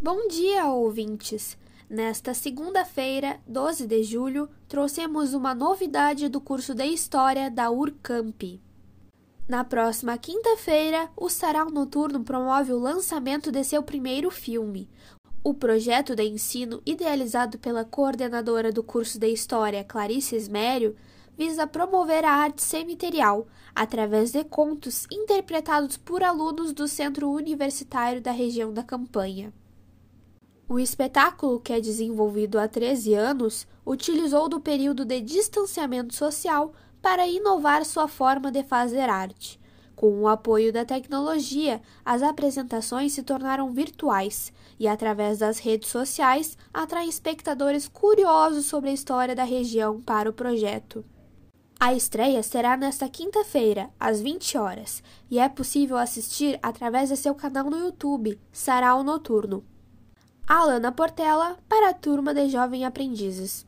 Bom dia, ouvintes! Nesta segunda-feira, 12 de julho, trouxemos uma novidade do curso de História da URCAMP. Na próxima quinta-feira, o Sarau Noturno promove o lançamento de seu primeiro filme. O projeto de ensino, idealizado pela coordenadora do curso de História, Clarice Esmério, visa promover a arte cemiterial através de contos interpretados por alunos do Centro Universitário da região da Campanha. O espetáculo, que é desenvolvido há 13 anos, utilizou do período de distanciamento social para inovar sua forma de fazer arte. Com o apoio da tecnologia, as apresentações se tornaram virtuais e, através das redes sociais, atraem espectadores curiosos sobre a história da região para o projeto. A estreia será nesta quinta-feira, às 20 horas, e é possível assistir através de seu canal no YouTube, Sarau Noturno. Alana Portela, para a turma de Jovem Aprendizes.